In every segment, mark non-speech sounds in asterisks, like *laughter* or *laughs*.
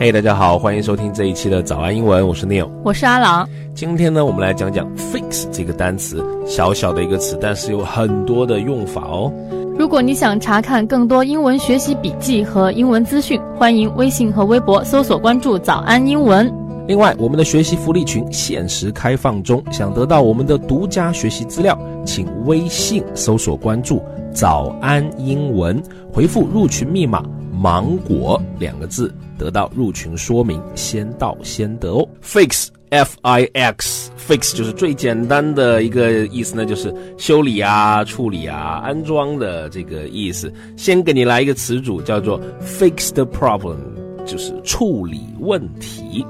嘿，大家好，欢迎收听这一期的早安英文，我是 Neil，我是阿郎。今天呢，我们来讲讲 fix 这个单词，小小的一个词，但是有很多的用法哦。如果你想查看更多英文学习笔记和英文资讯，欢迎微信和微博搜索关注“早安英文”。另外，我们的学习福利群限时开放中，想得到我们的独家学习资料，请微信搜索关注“早安英文”，回复入群密码“芒果”两个字，得到入群说明，先到先得哦。Fix。F I X fix 就是最简单的一个意思呢，就是修理啊、处理啊、安装的这个意思。先给你来一个词组，叫做 fix the problem，就是处理问题。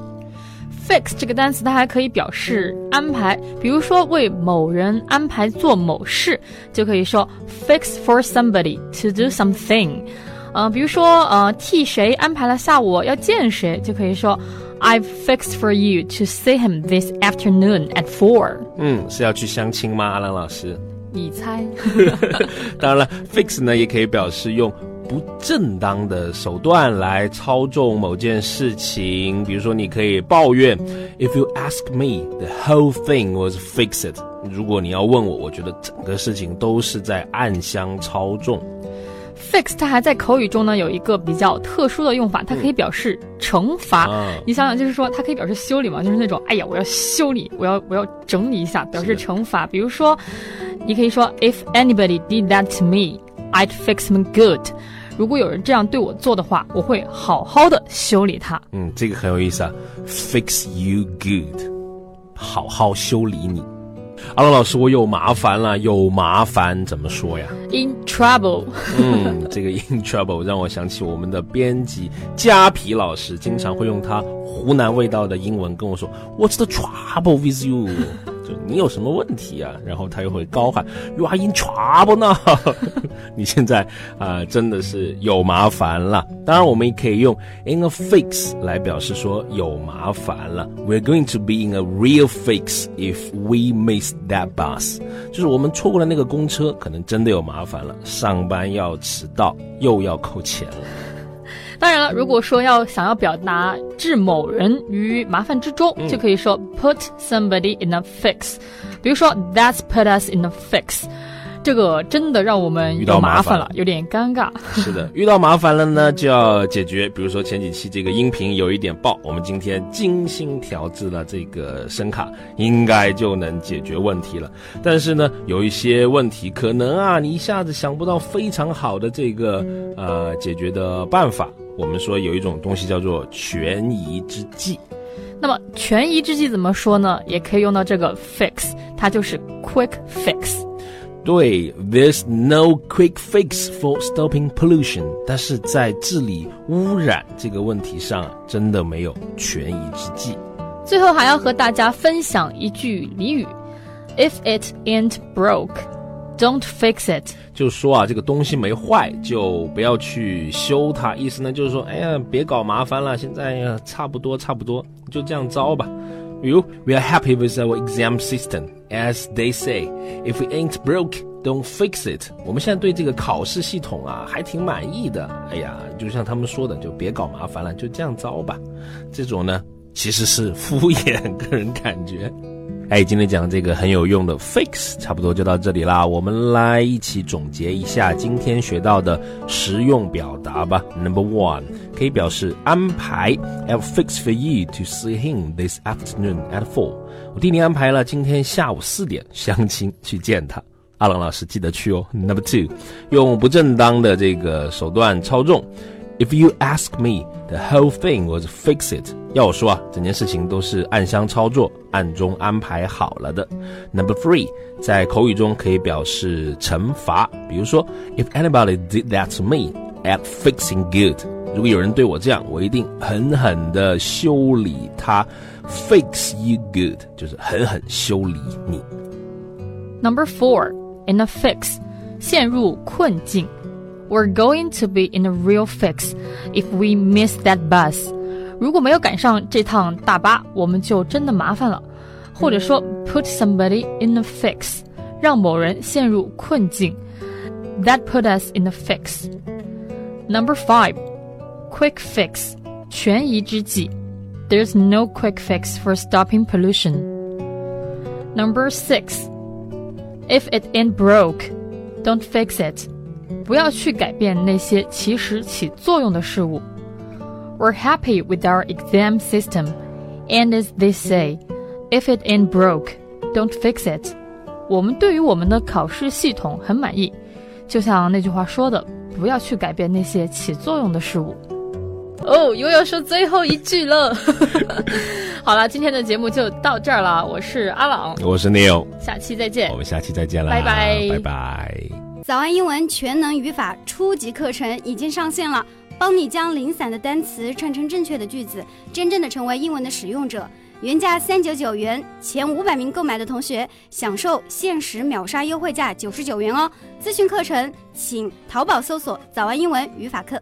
fix 这个单词它还可以表示安排，比如说为某人安排做某事，就可以说 fix for somebody to do something。嗯，比如说呃替谁安排了下午要见谁，就可以说。I've fixed for you to see him this afternoon at four。嗯，是要去相亲吗，阿兰老师？你猜？*laughs* 当然了，fix 呢也可以表示用不正当的手段来操纵某件事情。比如说，你可以抱怨：If you ask me, the whole thing was fixed。如果你要问我，我觉得整个事情都是在暗箱操纵。Fix 它还在口语中呢有一个比较特殊的用法，它可以表示惩罚。你想想，就是说它可以表示修理嘛，就是那种哎呀，我要修理，我要我要整理一下，表示惩罚。比如说，你可以说 If anybody did that to me, I'd fix them good。如果有人这样对我做的话，我会好好的修理他。嗯，这个很有意思啊，fix you good，好好修理你。阿龙老师，我有麻烦了，有麻烦怎么说呀？In trouble。嗯，这个 in trouble 让我想起我们的编辑加皮老师，经常会用他湖南味道的英文跟我说：“What's the trouble with you？” 你有什么问题啊？然后他又会高喊：“You are in trouble 呢！” *laughs* 你现在啊，真的是有麻烦了。当然，我们也可以用 in a fix 来表示说有麻烦了。We're going to be in a real fix if we miss that bus。就是我们错过了那个公车，可能真的有麻烦了，上班要迟到，又要扣钱了。当然了，如果说要想要表达置某人于麻烦之中，就可以说 put somebody in a fix。比如说，That's put us in a fix。这个真的让我们遇到麻烦了，有点尴尬。是的，*laughs* 遇到麻烦了呢，就要解决。比如说前几期这个音频有一点爆，我们今天精心调制了这个声卡，应该就能解决问题了。但是呢，有一些问题可能啊，你一下子想不到非常好的这个呃解决的办法。我们说有一种东西叫做权宜之计，那么权宜之计怎么说呢？也可以用到这个 fix，它就是 quick fix。对，there's no quick fix for stopping pollution，但是在治理污染这个问题上，真的没有权宜之计。最后还要和大家分享一句俚语：If it ain't broke。Don't fix it，就是说啊，这个东西没坏，就不要去修它。意思呢，就是说，哎呀，别搞麻烦了，现在差不多，差不多，就这样着吧。比如，We are happy with our exam system，as they say. If it ain't broke, don't fix it。我们现在对这个考试系统啊，还挺满意的。哎呀，就像他们说的，就别搞麻烦了，就这样着吧。这种呢，其实是敷衍，个人感觉。哎，今天讲这个很有用的 fix，差不多就到这里啦。我们来一起总结一下今天学到的实用表达吧。Number one，可以表示安排，I'll fix for you to see him this afternoon at four。我替你安排了今天下午四点相亲去见他。阿郎老师记得去哦。Number two，用不正当的这个手段操纵。If you ask me, the whole thing was fix it。要我说啊，整件事情都是暗箱操作，暗中安排好了的。Number three，在口语中可以表示惩罚，比如说，If anybody did that to me, at fixing good。如果有人对我这样，我一定狠狠的修理他。Fix you good 就是狠狠修理你。Number four, in a fix，陷入困境。 we're going to be in a real fix if we miss that bus. 如果没有赶上这趟大巴，我们就真的麻烦了。或者说，put somebody in a fix，让某人陷入困境。That put us in a fix. Number five, quick fix， 权宜之计。There's no quick fix for stopping pollution. Number six. If it ain't broke, don't fix it. 不要去改变那些其实起作用的事物。We're happy with our exam system, and as they say, if it ain't broke, don't fix it. 我们对于我们的考试系统很满意，就像那句话说的，不要去改变那些起作用的事物。哦，又要说最后一句了。*laughs* 好了，今天的节目就到这儿了。我是阿朗，我是 Neil，下期再见。我们下期再见了，拜拜，拜拜。早安英文全能语法初级课程已经上线了，帮你将零散的单词串成正确的句子，真正的成为英文的使用者。原价三九九元，前五百名购买的同学享受限时秒杀优惠价九十九元哦！咨询课程，请淘宝搜索“早安英文语法课”。